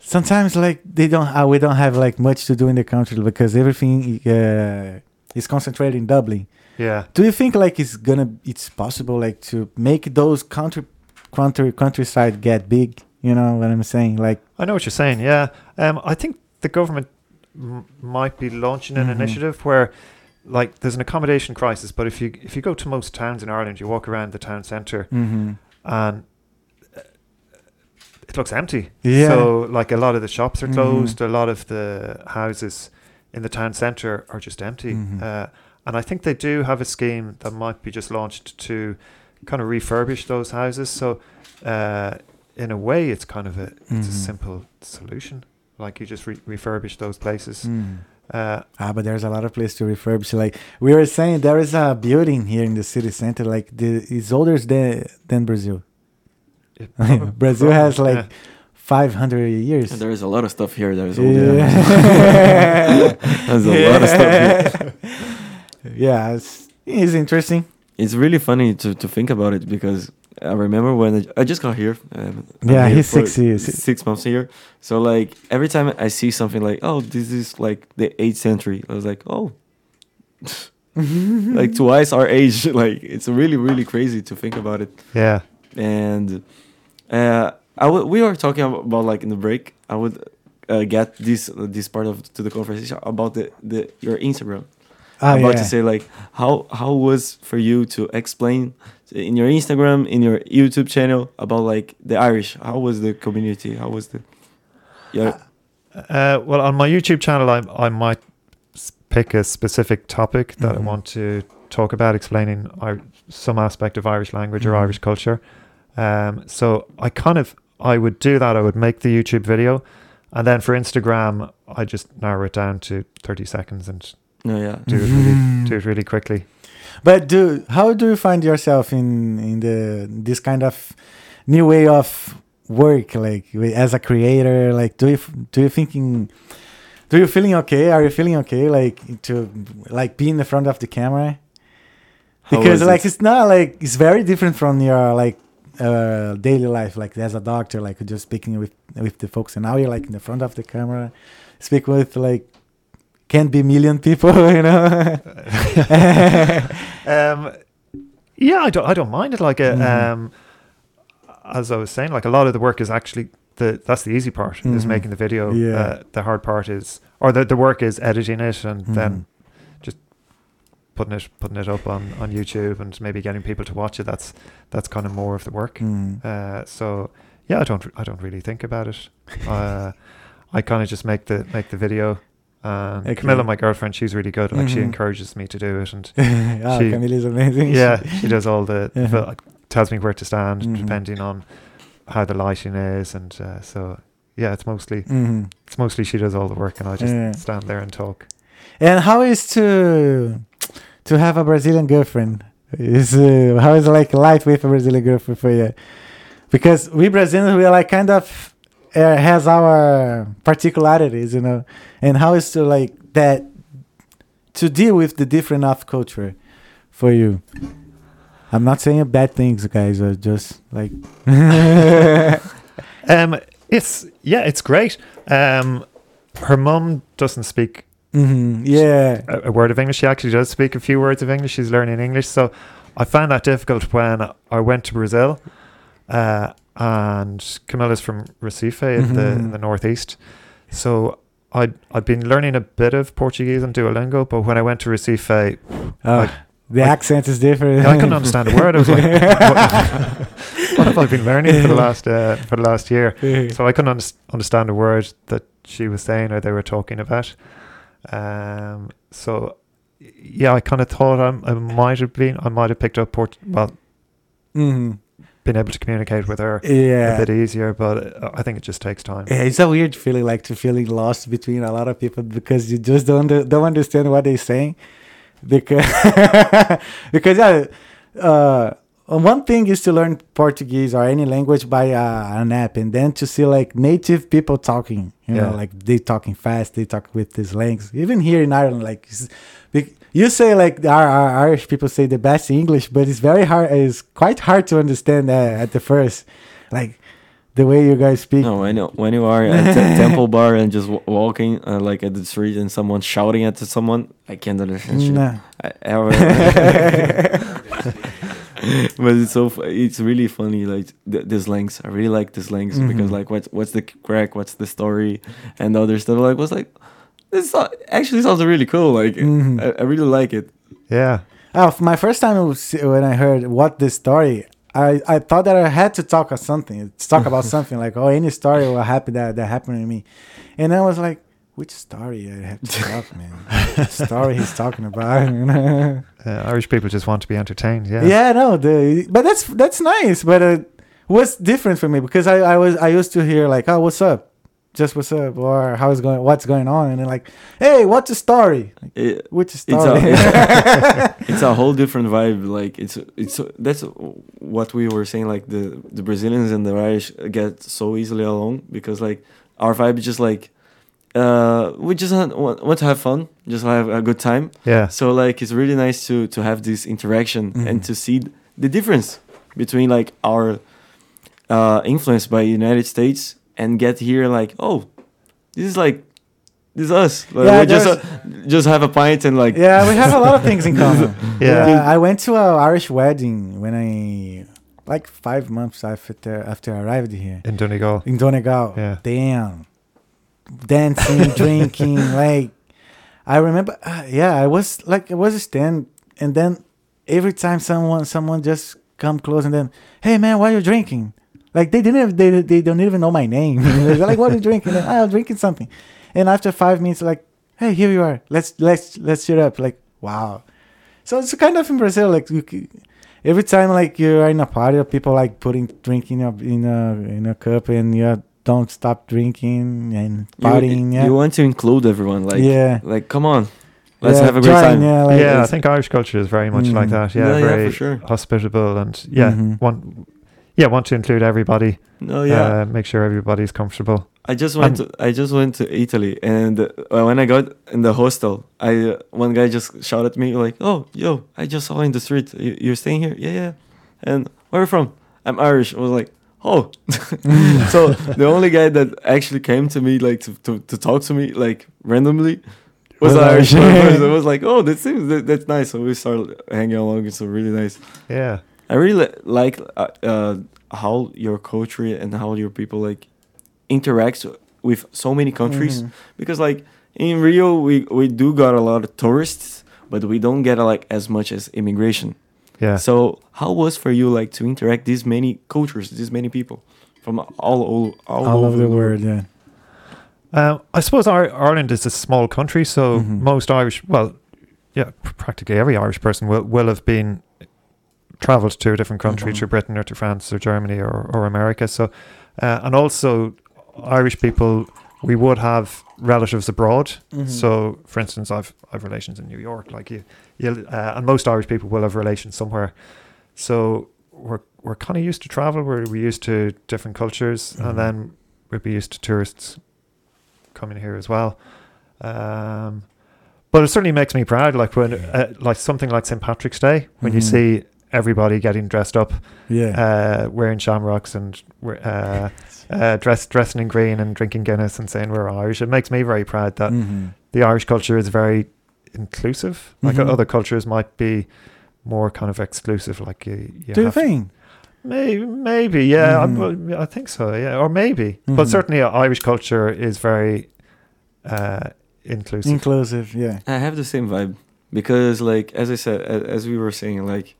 sometimes like they don't uh, we don't have like much to do in the country because everything uh, is concentrated in dublin yeah. do you think like it's gonna it's possible like to make those country country countryside get big you know what i'm saying like I know what you're saying. Yeah. Um, I think the government m- might be launching an Mhm. initiative where, like, there's an accommodation crisis. But if you if you go to most towns in Ireland, you walk around the town centre mhm. and it looks empty. yeah So, like, a lot of the shops are Mhm. closed. A lot of the houses in the town centre are just empty. Mhm. Uh, and I think they do have a scheme that might be just launched to kind of refurbish those houses. So, uh, in a way, it's kind of a it's a Mhm. simple solution. Like you just re- refurbish those places. Mm. Uh, Ah, but there's a lot of place to refurbish. Like we were saying, there is a building here in the city center. Like the it's older than than Brazil. It prob- Brazil probably- has like yeah. 500 years. And there is a lot of stuff here. There's older. Yeah. There's a lot of stuff here. yeah, it's, it's interesting. It's really funny to, to think about it because I remember when I, I just got here. Um, Yeah, here he's six years. Six months here. So like every time I see something like, oh, this is like the eighth century, I was like, oh, like twice our age. like it's really really crazy to think about it. yeah. and uh, I w- we were talking about, like in the break. I would uh, get this this part of to the conversation about the, the your Instagram. Ah, I'm about yeah. to say like how how was for you to explain in your Instagram in your YouTube channel about like the Irish. How was the community? How was the yeah? Uh, well, on my YouTube channel, I I might pick a specific topic that Mhm. I want to talk about, explaining Ir- some aspect of Irish language or Mhm. Irish culture. Um, so I kind of I would do that. I would make the YouTube video, and then for Instagram, I just narrow it down to thirty seconds and No, yeah. do it really Mhm. do it really quickly. But do how do you find yourself in in the this kind of new way of work, like as a creator? Like, do you f- do you thinking? Do you feeling okay? Are you feeling okay? Like to like be in the front of the camera? Because like it? it's not like it's very different from your like uh daily life. Like as a doctor, like just speaking with with the folks, and now you're like in the front of the camera, speak with like can't be million people, you know. um, yeah, I don't I don't mind it. Like uh, Mhm. um, as I was saying, like a lot of the work is actually the that's the easy part is Mhm. making the video. Yeah. Uh, the hard part is or the the work is editing it and Mhm. then putting it putting it up on on YouTube and maybe getting people to watch it. That's that's kind of more of the work. Mm. Uh, so yeah, I don't I don't really think about it. Uh, I kind of just make the make the video. And Okay. Camilla, my girlfriend, she's really good. Like she Mhm. encourages me to do it, and oh, She- Camille is amazing. yeah, she does all the fil- tells me where to stand Mhm. depending on how the lighting is, and uh, so yeah, it's mostly Mhm. it's mostly she does all the work, and I just Yeah. stand there and talk. And how is to to have a Brazilian girlfriend? Is uh, how is like life with a Brazilian girlfriend for you? Because we Brazilians we are like kind of uh, has our particularities, you know. And how is to like that to deal with the different of culture for you? I'm not saying bad things, guys. I just like Um, it's yeah, it's great. Um, her mom doesn't speak Mhm, yeah. a, a word of English. She actually does speak a few words of English. She's learning English, so I found that difficult when I went to Brazil. Uh, and Camilla's from Recife in the in Mhm. the northeast, so I'd I'd been learning a bit of Portuguese on Duolingo, but when I went to Recife, Oh, Like- the like- accent is different. I couldn't understand a word. I was like, what, what have I been learning for the last uh, for the last year? So I couldn't under- understand a word that she was saying or they were talking about. Um, so yeah, I kind of thought I'm, I might have been, I might have picked up Port, well, Mhm. been able to communicate with her Yeah. a bit easier, but uh, I think it just takes time. Yeah, it's a weird feeling, like to feeling lost between a lot of people because you just don't don't understand what they're saying. Because because yeah, uh, one thing is to learn Portuguese or any language by uh, an app, and then to see like native people talking. You know, Yeah. like they talking fast, they talk with these slangs. Even here in Ireland, like you say like our, our Irish people say the best English, but it's very hard. It's quite hard to understand uh, at the first, like the way you guys speak. No, when you, when you are at temple bar and just w- walking uh, like at the street and someone shouting at someone, I can't understand shit. Nah. I, ever. but it's so it's really funny like th- the slangs. I really like the slangs because Mhm. like what's what's the crack, what's the story, and the other stuff. Like was like this actually sounds really cool. Like Mhm. I, I really like it. Yeah. Oh, my first time was when I heard what this story, I, I thought that I had to talk of something, to talk about something like oh any story will happen that that happened to me, and I was like, which story I have to talk, man? Which story he's talking about? you know? Uh, Irish people just want to be entertained. Yeah. yeah, no, the but that's that's nice, but uh, what's different for me because I I was I used to hear like oh what's up, just what's up or how's going what's going on, and then like hey what's the story? Like, it which a- story? it's a whole different vibe. Like it's it's that's what we were saying. Like the the Brazilians and the Irish get so easily along because like our vibe is just like uh we just want, want to have fun, just have a good time. Yeah. So like it's really nice to to have this interaction Mhm. and to see the difference between like our uh influence by United States and get here like oh this is like this is us. Like, Yeah, we just uh, just have a pint and like yeah, we have a lot of things in common. Yeah. Yeah, I went to a Irish wedding when I like five months after after I arrived here In Donegal. in Donegal. Yeah. Damn, dancing, drinking, like I remember. Uh, yeah, I was like I was a stand, and then every time someone someone just come close and then, hey man, why are you drinking? Like they didn't. Have, they they don't even know my name. They're like, "What are you drinking?" Like, "Ah, I'm drinking something. And after five minutes, like, "Hey, here you are. Let's let's let's cheer up." Like, wow. So it's kind of in Brazil. Like you, every time like you're in a party, of people like putting drinking in a in a in a cup, and you don't stop drinking and partying. You, yeah. want to include everyone. Like, yeah. like come on, let's Yeah, have a great join, time. Yeah, like, yeah, I think Irish culture is very much like Mm. that. Yeah, Yeah, yeah, very for sure. hospitable and yeah, Mhm. want yeah want to include everybody. No, yeah. uh, make sure everybody's comfortable. I just went. and- to, I just went to Italy, and uh, when I got in the hostel, I uh, one guy just shouted at me like, "Oh, yo, I just saw you in the street. You, you're staying here? Yeah, yeah. And where are you from? I'm Irish." I was like, "Oh." so the only guy that actually came to me like to, to, to talk to me like randomly was Irish. Irish. I was like, "Oh, that seems that, that's nice." So we started hanging along. It's really nice. Yeah, I really li- like uh, uh, how your culture and how your people like interact with so many countries Mhm. because like in Rio we we do got a lot of tourists but we don't get like as much as immigration. Yeah. So how was for you like to interact these many cultures, these many people from all all all, all over the world. Yeah. Um, I suppose Ireland is a small country, so Mhm. most Irish, well, yeah, practically every Irish person will, will have been travelled to a different country, Mhm. to Britain or to France or Germany or, or America. So, uh, and also Irish people, we would have relatives abroad. Mhm. So, for instance, I've I've relations in New York, like you, you uh, and most Irish people will have relations somewhere. So we're we're kind of used to travel. We're we used to different cultures, Mhm. and then we'd be used to tourists coming here as well. Um, but it certainly makes me proud, like when uh, like something like St Patrick's Day, when you Mhm. see everybody getting dressed up, yeah. uh, wearing shamrocks and uh, uh, dressed dressing in green and drinking Guinness and saying we're Irish. It makes me very proud that Mhm. the Irish culture is very inclusive. Like Mhm. other cultures might be more kind of exclusive. Like you, you Do you think? Maybe, maybe, yeah, I- Mhm. I, think so, yeah, or maybe, Mhm. but certainly uh, Irish culture is very uh, inclusive. Inclusive. Yeah. I have the same vibe because, like, as I said, a- as we were saying, like,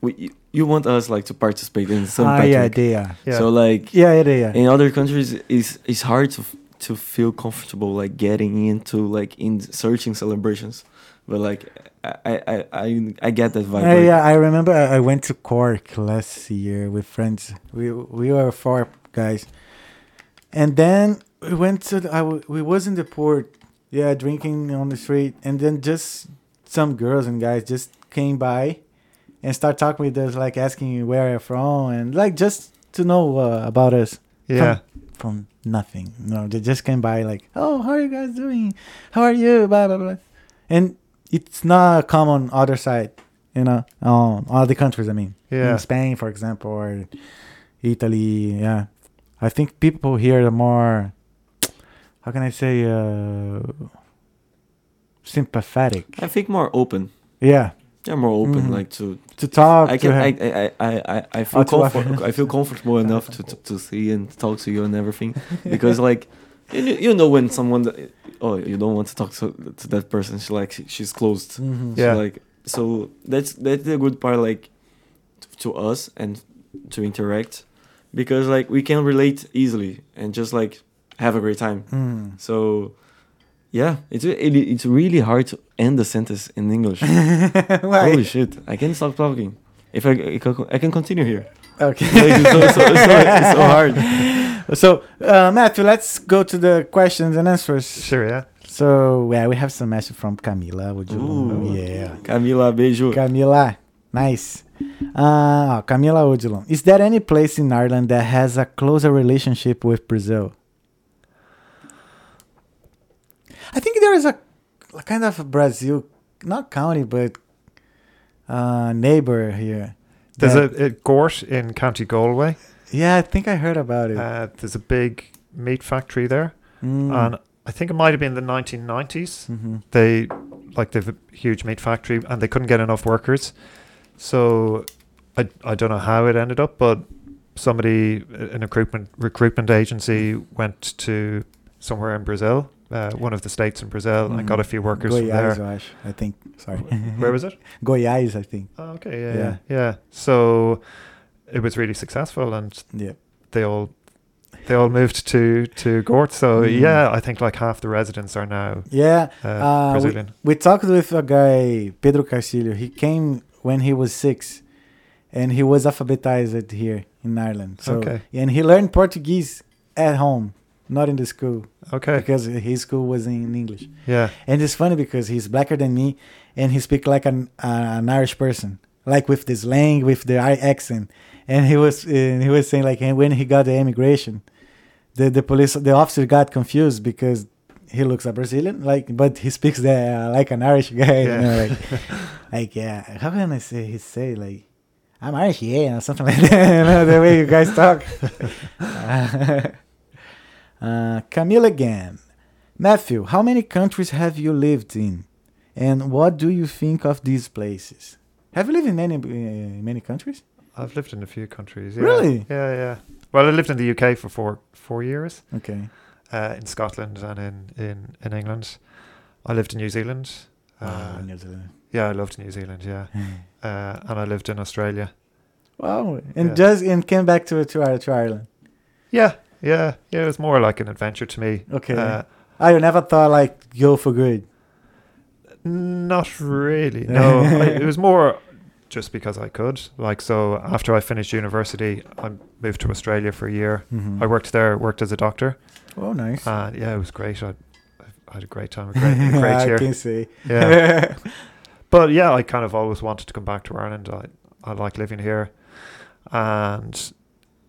we you, you want us like to participate in some Ah, yeah, Patrick. they are. yeah, So like Yeah, yeah, yeah. in other countries, it's it's hard to f- to feel comfortable like getting into like in searching celebrations, but like I I I I, I get that vibe. Uh, like, yeah, I remember I I went to Cork last year with friends. We we were four guys, and then we went to. The, I w- we was in the port, yeah, drinking on the street, and then just some girls and guys just came by, and start talking with us, like asking where you're from, and like just to know uh, about us yeah, from nothing. No, they just came by like, "Oh, how are you guys doing? How are you?" Blah blah blah, and it's not common other side, you know, um, other countries. I mean, yeah, in Spain, for example, or Italy. Yeah, I think people here are more. How can I say? Uh, sympathetic. I think more open. Yeah, Yeah, more open. Mhm. Like to to talk. I can I, I, I, I, I feel Oh, comfort, I feel comfortable enough to, to, to see and talk to you and everything because like you, you know when someone that, oh you don't want to talk to, to that person she like she- she's closed Mhm. Yeah. so like so that's that's the good part like to us and to interact because like we can relate easily and just like have a great time Mm. so yeah it's it, it's really hard to end the sentence in english Why? holy shit i can't stop talking if i i can, I can continue here Okay. like, it's, so, so, it's, so, it's so hard So, uh, Matthew, let's go to the questions and answers. sure, yeah. So, yeah, we have some message from Camila. Would you? Ooh. Yeah. camila beijo Camila, nice. Uh, Camila Odilon. Is there any place in Ireland that has a closer relationship with Brazil? I think there is a, a kind of a Brazil, not county, but uh, neighbor here. There's a, a Gort in County Galway. Yeah, I think I heard about it. Uh, there's a big meat factory there, Mm. and I think it might have been the 1990s. Mhm. They like they've a huge meat factory, and they couldn't get enough workers. So I I don't know how it ended up, but somebody an recruitment recruitment agency went to somewhere in Brazil, uh, one of the states in Brazil, and got a few workers from Goiás, there. acho. I think. Sorry. Where was it? Goiás, I think. Oh, okay, yeah, Yeah. yeah. So it was really successful, and Yeah. they all they all moved to to Gort. So Mm. yeah, I think like half the residents are now Yeah. uh, Uh, we- Brazilian. We talked with a guy, Pedro Castilho. He came when he was six, and he was alphabetized here in Ireland. So, Okay. and he learned Portuguese at home, not in the school, Okay, because his school was in English. yeah, And it's funny because he's blacker than me, and he speaks like an uh, an Irish person, like with the slang, with the accent. And he was and he was saying like when he got the immigration, the the police the officer got confused because he looks a Brazilian, like but he speaks the, uh, like an Irish guy. you Yeah. know, like, like yeah, how can I say he say like I'm Irish, yeah, or something like that. you know, the way you guys talk. uh, Camille again. Matthew, how many countries have you lived in, and what do you think of these places? Have you lived in many uh, many countries? I've lived in a few countries. Yeah. Really? Yeah, yeah. Well, I lived in the UK for four four years, Okay. uh, in Scotland and in, in in England. I lived in New Zealand. Uh, Ah, New Zealand. yeah, I loved New Zealand. Yeah, uh, and I lived in Australia. wow, and Yeah. just and came back to to, to Ireland. Yeah, yeah, yeah. It was more like an adventure to me. Okay. Uh, I never thought like go for good. Not really. No, I, it was more just because I could. Like, so after I finished university, I moved to Australia for a year. Mhm. I worked there, worked as a doctor, Oh, nice. and yeah, it was great. I, I had a great time, a great, a great I year. can see. Yeah, but yeah, I kind of always wanted to come back to Ireland. I, I like living here, and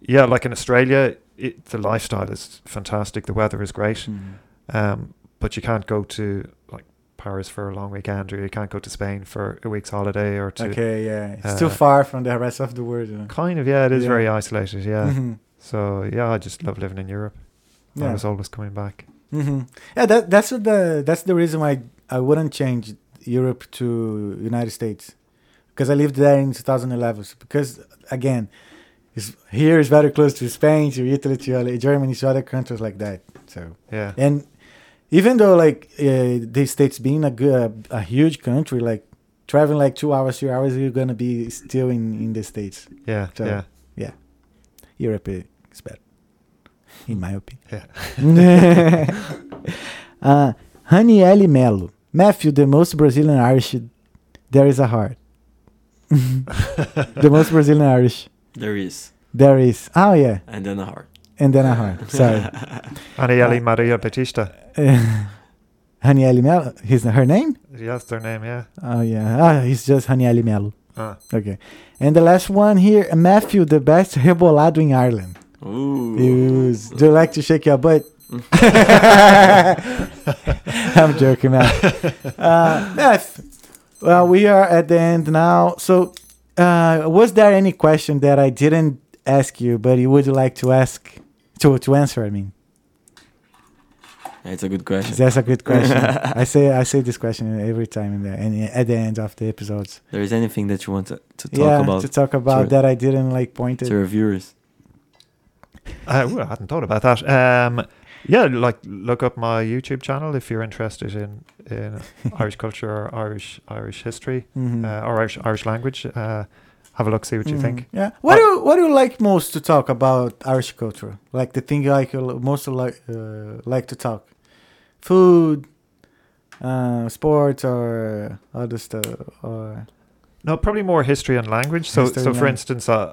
yeah, like in Australia, it, the lifestyle is fantastic. The weather is great, Mhm. um, but you can't go to like Paris for a long weekend, or you can't go to Spain for a week's holiday, or to Okay, yeah, it's uh, too far from the rest of the world. You know? kind of yeah, it is Yeah. very isolated. Yeah, Mhm. so yeah, I just love living in Europe. I was always coming back. hmm Yeah, that that's the that's the reason why I wouldn't change Europe to United States because I lived there in 2011. So because again, it's, here is very close to Spain, to Italy, to uh, Germany, to other countries like that. So Yeah, and even though like uh, the states being a good, a huge country, like traveling like two hours, three hours, you're gonna be still in in the states. yeah, So- yeah, Europe is better, in my opinion. yeah. uh, Honey Ellie Melo. Matthew, the most Brazilian Irish. There is a heart. the most Brazilian Irish. There is, There is. Oh, yeah. and then a heart. And then a heart. Sorry. Aniele Maria Batista. Honey Ellie Melo. His, her name? That's their name. Yeah. Oh, yeah. Ah, he's just Honey Ellie Melo. Ah. Okay. And the last one here. Matthew, the best rebolado in Ireland. Ooh. Use. Do you like to shake your butt? I'm joking, man. Uh, Beth, well, we are at the end now. So, uh, was there any question that I didn't ask you, but you would like to ask to to answer? I mean, It's a good question. that's a good question. I say I say this question every time in the and at the end of the episodes. there is anything that you want to, to talk yeah, about to talk about Sure. that I didn't like point to it. our viewers? Uh, well, I hadn't thought about that. Um, yeah, like look up my YouTube channel if you're interested in in Irish culture or Irish Irish history Mhm. uh, or Irish Irish language. Uh, have a look, see what you Mhm. think. Yeah. What do you, what do you like most to talk about Irish culture? Like the thing you like most like uh, like to talk, food, uh, sports, or other stuff, or No, probably more history and language. So, History so for language. instance, uh,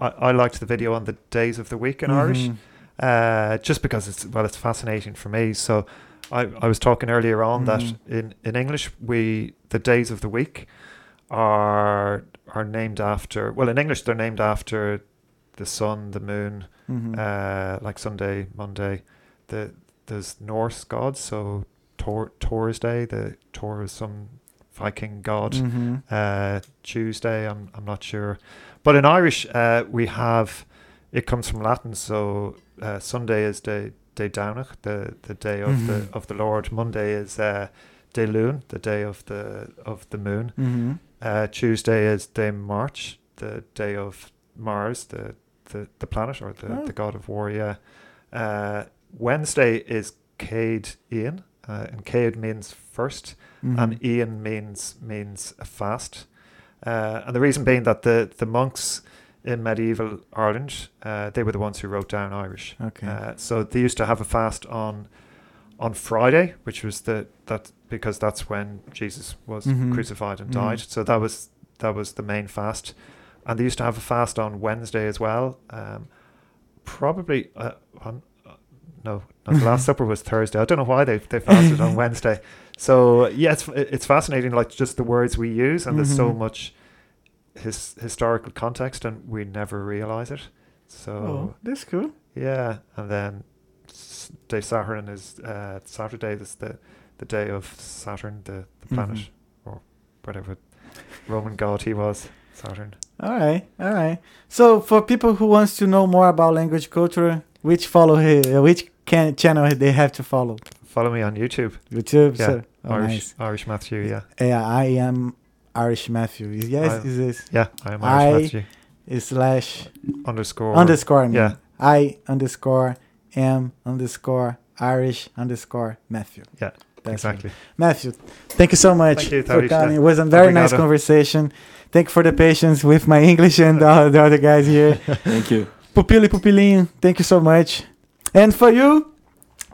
I, I liked the video on the days of the week in Irish, Mhm. Uh, just because it's well, it's fascinating for me. So, I, I was talking earlier on Mhm. that in, in English, we the days of the week are are named after. Well, in English, they're named after the sun, the moon, Mhm. uh, like Sunday, Monday. The there's Norse gods, so Tor Thor's Day. The Tor is some Viking god. Mhm. Uh, Tuesday, I'm I'm not sure, but in Irish, uh, we have it comes from Latin. So uh, Sunday is the day Downach, the the day of the Mhm. of the Lord. Monday is uh, day Lune, the day of the of the moon. Mhm. Uh, Tuesday is day March, the day of Mars, the the, the planet or the, Oh. the god of war. Yeah. Uh, Wednesday is Cade Ian, uh, and Cade means first, Mhm. and Ian means means a fast. Uh, and the reason being that the the monks in medieval Ireland, uh, they were the ones who wrote down Irish. Okay. Uh, so they used to have a fast on on Friday, which was the that because that's when Jesus was Mhm. crucified and Mhm. died. So that was that was the main fast, and they used to have a fast on Wednesday as well. Um, probably uh, on uh, no, no, the Last Supper was Thursday. I don't know why they they fasted on Wednesday. So yeah, it's it's fascinating, like just the words we use, and there's so Mhm. much his historical context, and we never realize it. So oh, that's cool. yeah, and then Day Saturn is uh, Saturday. Is the the day of Saturn, the, the planet Mhm. or whatever Roman god he was. Saturn. All right, all right. So for people who wants to know more about language culture, which follow here, which can channel they have to follow? Follow me on YouTube. YouTube. Yeah, So, oh, Irish nice. Irish Matthew. Yeah, Yeah, I am Irish Matthew. Yes, I- is this yeah. I am Irish I- Matthew. is slash Underscore. underscore? I mean. yeah. I underscore am underscore Irish underscore Matthew. Yeah, That's exactly. it. Matthew, thank you so much you, for coming. It was a very nice conversation. Thank you for the patience with my English and the, the other guys here. Thank you. Pupilo Pupilinho, thank you so much. And for you,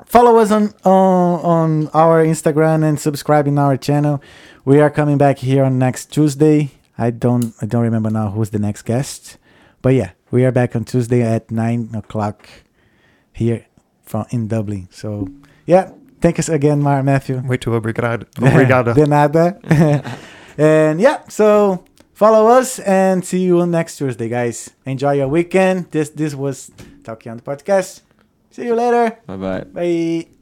follow us on, on on our Instagram and subscribe in our channel. We are coming back here on next Tuesday. I don't I don't remember now who's the next guest, but yeah, we are back on Tuesday at nine o'clock here from in Dublin. So yeah, thank us again, Mar Matthew. Muito obrigado. Obrigado. De nada. and yeah, so follow us and see you on next Tuesday, guys. Enjoy your weekend. This this was Talkiando podcast. See you later. Bye bye. Bye.